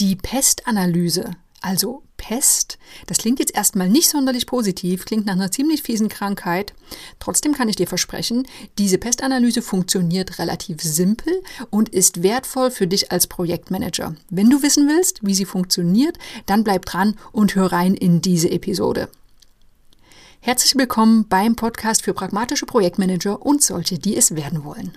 Die Pestanalyse, also Pest, das klingt jetzt erstmal nicht sonderlich positiv, klingt nach einer ziemlich fiesen Krankheit. Trotzdem kann ich dir versprechen, diese Pestanalyse funktioniert relativ simpel und ist wertvoll für dich als Projektmanager. Wenn du wissen willst, wie sie funktioniert, dann bleib dran und hör rein in diese Episode. Herzlich willkommen beim Podcast für pragmatische Projektmanager und solche, die es werden wollen.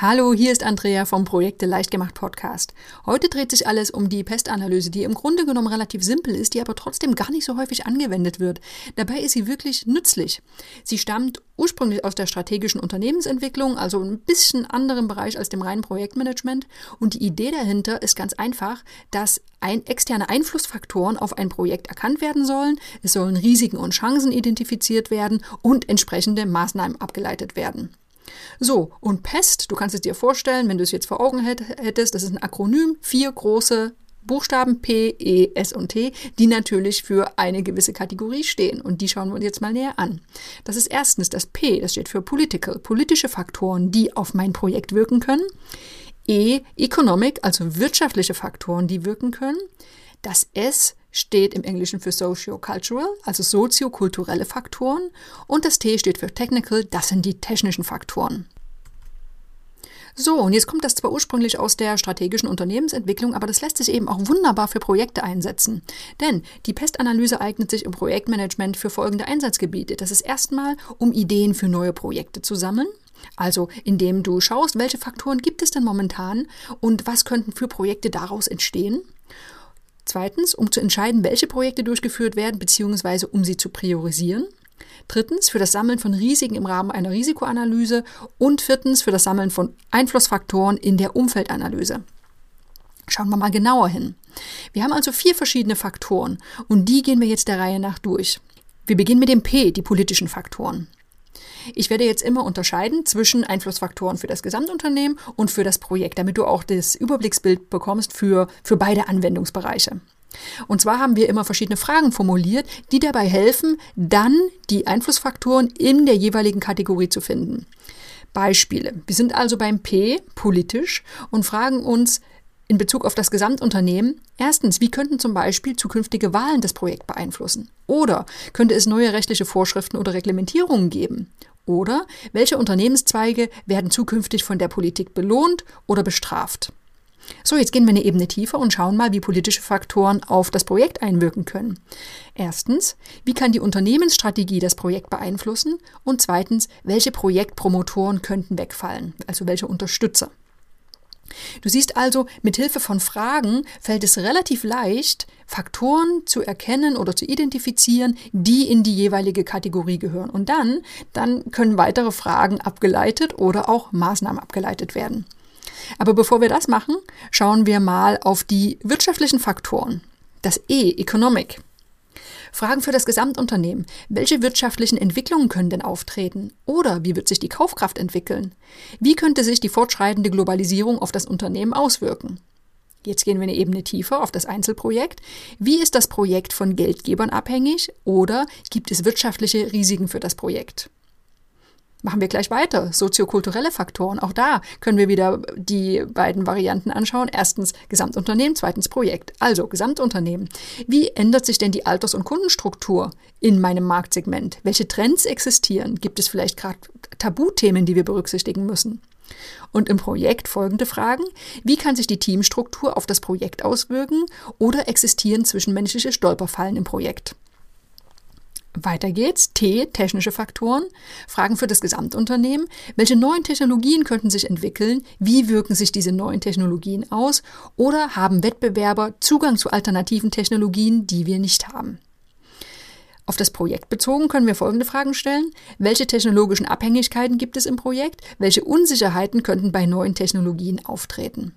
Hallo, hier ist Andrea vom Projekte Leichtgemacht Podcast. Heute dreht sich alles um die Pestanalyse, die im Grunde genommen relativ simpel ist, die aber trotzdem gar nicht so häufig angewendet wird. Dabei ist sie wirklich nützlich. Sie stammt ursprünglich aus der strategischen Unternehmensentwicklung, also ein bisschen anderen Bereich als dem reinen Projektmanagement. Und die Idee dahinter ist ganz einfach, dass ein, externe Einflussfaktoren auf ein Projekt erkannt werden sollen. Es sollen Risiken und Chancen identifiziert werden und entsprechende Maßnahmen abgeleitet werden. So, und PEST, du kannst es dir vorstellen, wenn du es jetzt vor Augen hättest, das ist ein Akronym, vier große Buchstaben P, E, S und T, die natürlich für eine gewisse Kategorie stehen. Und die schauen wir uns jetzt mal näher an. Das ist erstens das P, das steht für Political, politische Faktoren, die auf mein Projekt wirken können. E, Economic, also wirtschaftliche Faktoren, die wirken können. Das S steht im Englischen für socio-cultural, also soziokulturelle Faktoren. Und das T steht für technical, das sind die technischen Faktoren. So, und jetzt kommt das zwar ursprünglich aus der strategischen Unternehmensentwicklung, aber das lässt sich eben auch wunderbar für Projekte einsetzen. Denn die Pestanalyse eignet sich im Projektmanagement für folgende Einsatzgebiete. Das ist erstmal, um Ideen für neue Projekte zu sammeln. Also indem du schaust, welche Faktoren gibt es denn momentan und was könnten für Projekte daraus entstehen. Zweitens, um zu entscheiden, welche Projekte durchgeführt werden, beziehungsweise um sie zu priorisieren. Drittens, für das Sammeln von Risiken im Rahmen einer Risikoanalyse. Und viertens, für das Sammeln von Einflussfaktoren in der Umfeldanalyse. Schauen wir mal genauer hin. Wir haben also vier verschiedene Faktoren und die gehen wir jetzt der Reihe nach durch. Wir beginnen mit dem P, die politischen Faktoren. Ich werde jetzt immer unterscheiden zwischen Einflussfaktoren für das Gesamtunternehmen und für das Projekt, damit du auch das Überblicksbild bekommst für, für beide Anwendungsbereiche. Und zwar haben wir immer verschiedene Fragen formuliert, die dabei helfen, dann die Einflussfaktoren in der jeweiligen Kategorie zu finden. Beispiele. Wir sind also beim P, politisch, und fragen uns, in Bezug auf das Gesamtunternehmen. Erstens, wie könnten zum Beispiel zukünftige Wahlen das Projekt beeinflussen? Oder könnte es neue rechtliche Vorschriften oder Reglementierungen geben? Oder welche Unternehmenszweige werden zukünftig von der Politik belohnt oder bestraft? So, jetzt gehen wir eine Ebene tiefer und schauen mal, wie politische Faktoren auf das Projekt einwirken können. Erstens, wie kann die Unternehmensstrategie das Projekt beeinflussen? Und zweitens, welche Projektpromotoren könnten wegfallen, also welche Unterstützer? Du siehst also, mit Hilfe von Fragen fällt es relativ leicht, Faktoren zu erkennen oder zu identifizieren, die in die jeweilige Kategorie gehören. Und dann, dann können weitere Fragen abgeleitet oder auch Maßnahmen abgeleitet werden. Aber bevor wir das machen, schauen wir mal auf die wirtschaftlichen Faktoren. Das E, Economic. Fragen für das Gesamtunternehmen. Welche wirtschaftlichen Entwicklungen können denn auftreten? Oder wie wird sich die Kaufkraft entwickeln? Wie könnte sich die fortschreitende Globalisierung auf das Unternehmen auswirken? Jetzt gehen wir eine Ebene tiefer auf das Einzelprojekt. Wie ist das Projekt von Geldgebern abhängig oder gibt es wirtschaftliche Risiken für das Projekt? Machen wir gleich weiter. Soziokulturelle Faktoren. Auch da können wir wieder die beiden Varianten anschauen. Erstens Gesamtunternehmen, zweitens Projekt. Also Gesamtunternehmen. Wie ändert sich denn die Alters- und Kundenstruktur in meinem Marktsegment? Welche Trends existieren? Gibt es vielleicht gerade Tabuthemen, die wir berücksichtigen müssen? Und im Projekt folgende Fragen. Wie kann sich die Teamstruktur auf das Projekt auswirken oder existieren zwischenmenschliche Stolperfallen im Projekt? Weiter geht's. T, technische Faktoren. Fragen für das Gesamtunternehmen. Welche neuen Technologien könnten sich entwickeln? Wie wirken sich diese neuen Technologien aus? Oder haben Wettbewerber Zugang zu alternativen Technologien, die wir nicht haben? Auf das Projekt bezogen können wir folgende Fragen stellen. Welche technologischen Abhängigkeiten gibt es im Projekt? Welche Unsicherheiten könnten bei neuen Technologien auftreten?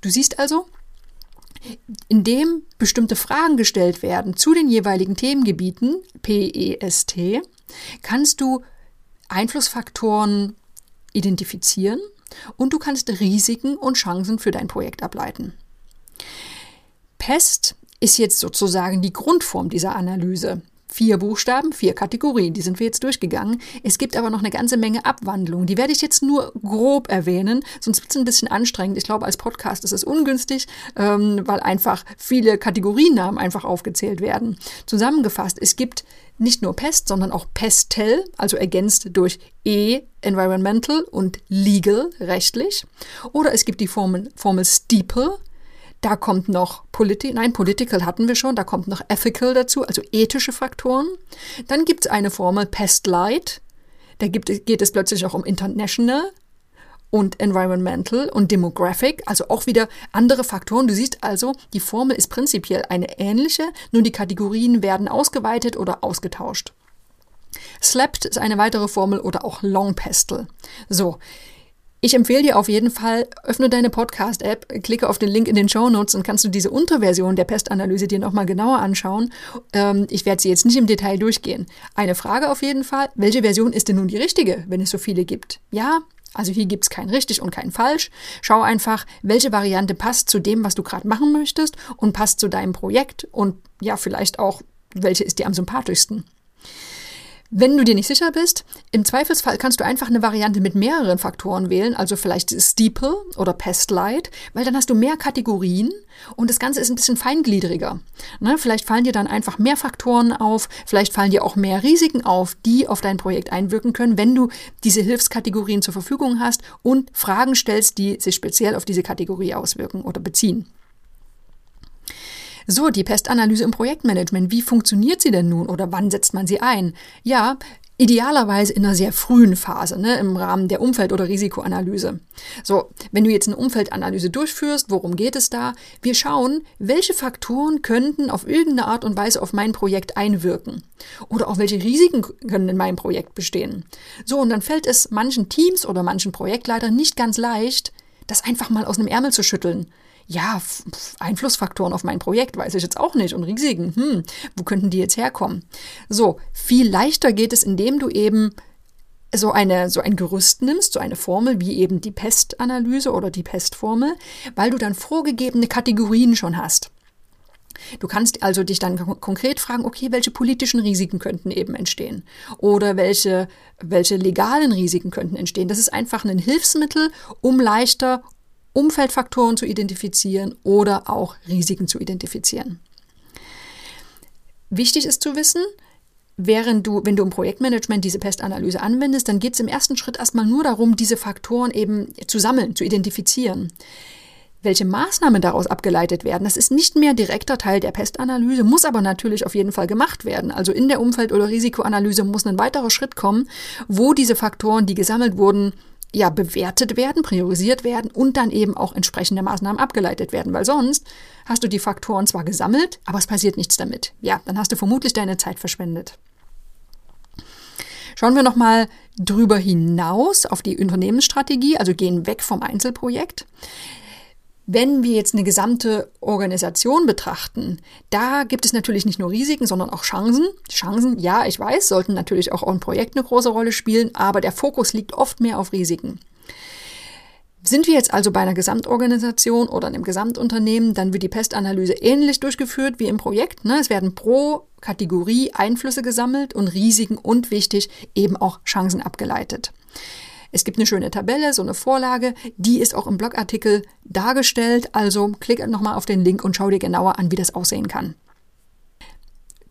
Du siehst also, indem bestimmte Fragen gestellt werden zu den jeweiligen Themengebieten, PEST, kannst du Einflussfaktoren identifizieren und du kannst Risiken und Chancen für dein Projekt ableiten. PEST ist jetzt sozusagen die Grundform dieser Analyse. Vier Buchstaben, vier Kategorien, die sind wir jetzt durchgegangen. Es gibt aber noch eine ganze Menge Abwandlungen. Die werde ich jetzt nur grob erwähnen, sonst wird es ein bisschen anstrengend. Ich glaube, als Podcast ist es ungünstig, ähm, weil einfach viele Kategoriennamen einfach aufgezählt werden. Zusammengefasst, es gibt nicht nur Pest, sondern auch Pestel, also ergänzt durch E, Environmental und Legal, rechtlich. Oder es gibt die Formel, Formel Steeple, da kommt noch Politi nein, Political hatten wir schon, da kommt noch Ethical dazu, also ethische Faktoren. Dann gibt es eine Formel Pest Light, da gibt, geht es plötzlich auch um International und Environmental und Demographic, also auch wieder andere Faktoren. Du siehst also, die Formel ist prinzipiell eine ähnliche, nur die Kategorien werden ausgeweitet oder ausgetauscht. Slapped ist eine weitere Formel oder auch Long Pestle. So, ich empfehle dir auf jeden Fall, öffne deine Podcast-App, klicke auf den Link in den Show Notes und kannst du diese Unterversion der Pestanalyse dir nochmal genauer anschauen. Ähm, ich werde sie jetzt nicht im Detail durchgehen. Eine Frage auf jeden Fall, welche Version ist denn nun die richtige, wenn es so viele gibt? Ja, also hier gibt es kein richtig und kein falsch. Schau einfach, welche Variante passt zu dem, was du gerade machen möchtest und passt zu deinem Projekt und ja, vielleicht auch, welche ist dir am sympathischsten. Wenn du dir nicht sicher bist, im Zweifelsfall kannst du einfach eine Variante mit mehreren Faktoren wählen, also vielleicht Steeple oder Pestlight, weil dann hast du mehr Kategorien und das Ganze ist ein bisschen feingliedriger. Ne? Vielleicht fallen dir dann einfach mehr Faktoren auf, vielleicht fallen dir auch mehr Risiken auf, die auf dein Projekt einwirken können, wenn du diese Hilfskategorien zur Verfügung hast und Fragen stellst, die sich speziell auf diese Kategorie auswirken oder beziehen. So, die Pestanalyse im Projektmanagement, wie funktioniert sie denn nun oder wann setzt man sie ein? Ja, Idealerweise in einer sehr frühen Phase, ne, im Rahmen der Umfeld- oder Risikoanalyse. So, wenn du jetzt eine Umfeldanalyse durchführst, worum geht es da? Wir schauen, welche Faktoren könnten auf irgendeine Art und Weise auf mein Projekt einwirken. Oder auch welche Risiken können in meinem Projekt bestehen. So, und dann fällt es manchen Teams oder manchen Projektleitern nicht ganz leicht, das einfach mal aus einem Ärmel zu schütteln ja, Einflussfaktoren auf mein Projekt weiß ich jetzt auch nicht und Risiken, hm, wo könnten die jetzt herkommen? So, viel leichter geht es, indem du eben so eine, so ein Gerüst nimmst, so eine Formel wie eben die Pestanalyse oder die Pestformel, weil du dann vorgegebene Kategorien schon hast. Du kannst also dich dann konkret fragen, okay, welche politischen Risiken könnten eben entstehen? Oder welche, welche legalen Risiken könnten entstehen? Das ist einfach ein Hilfsmittel, um leichter Umfeldfaktoren zu identifizieren oder auch Risiken zu identifizieren. Wichtig ist zu wissen, während du, wenn du im Projektmanagement diese Pestanalyse anwendest, dann geht es im ersten Schritt erstmal nur darum, diese Faktoren eben zu sammeln, zu identifizieren. Welche Maßnahmen daraus abgeleitet werden, das ist nicht mehr direkter Teil der Pestanalyse, muss aber natürlich auf jeden Fall gemacht werden. Also in der Umfeld- oder Risikoanalyse muss ein weiterer Schritt kommen, wo diese Faktoren, die gesammelt wurden, ja bewertet werden, priorisiert werden und dann eben auch entsprechende Maßnahmen abgeleitet werden, weil sonst hast du die Faktoren zwar gesammelt, aber es passiert nichts damit. Ja, dann hast du vermutlich deine Zeit verschwendet. Schauen wir nochmal drüber hinaus auf die Unternehmensstrategie, also gehen weg vom Einzelprojekt. Wenn wir jetzt eine gesamte Organisation betrachten, da gibt es natürlich nicht nur Risiken, sondern auch Chancen. Chancen, ja, ich weiß, sollten natürlich auch im Projekt eine große Rolle spielen, aber der Fokus liegt oft mehr auf Risiken. Sind wir jetzt also bei einer Gesamtorganisation oder einem Gesamtunternehmen, dann wird die Pestanalyse ähnlich durchgeführt wie im Projekt. Ne? Es werden pro Kategorie Einflüsse gesammelt und Risiken und wichtig eben auch Chancen abgeleitet. Es gibt eine schöne Tabelle, so eine Vorlage, die ist auch im Blogartikel dargestellt. Also klick nochmal auf den Link und schau dir genauer an, wie das aussehen kann.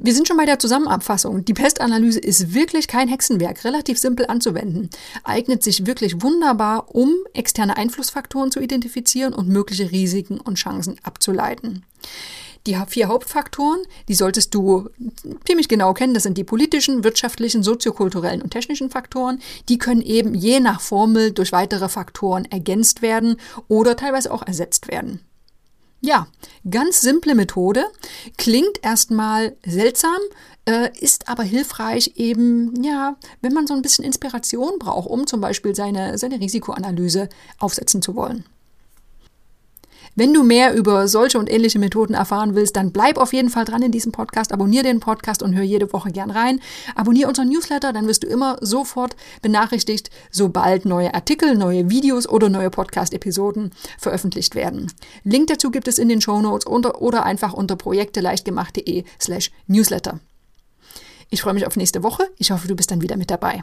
Wir sind schon bei der Zusammenfassung. Die Pestanalyse ist wirklich kein Hexenwerk, relativ simpel anzuwenden, eignet sich wirklich wunderbar, um externe Einflussfaktoren zu identifizieren und mögliche Risiken und Chancen abzuleiten. Die vier Hauptfaktoren, die solltest du ziemlich genau kennen. Das sind die politischen, wirtschaftlichen, soziokulturellen und technischen Faktoren. Die können eben je nach Formel durch weitere Faktoren ergänzt werden oder teilweise auch ersetzt werden. Ja, ganz simple Methode, klingt erstmal seltsam, äh, ist aber hilfreich eben, ja, wenn man so ein bisschen Inspiration braucht, um zum Beispiel seine, seine Risikoanalyse aufsetzen zu wollen. Wenn du mehr über solche und ähnliche Methoden erfahren willst, dann bleib auf jeden Fall dran in diesem Podcast, abonniere den Podcast und hör jede Woche gern rein. Abonniere unseren Newsletter, dann wirst du immer sofort benachrichtigt, sobald neue Artikel, neue Videos oder neue Podcast-Episoden veröffentlicht werden. Link dazu gibt es in den Show Notes oder einfach unter projekteleichtgemacht.de slash newsletter. Ich freue mich auf nächste Woche. Ich hoffe, du bist dann wieder mit dabei.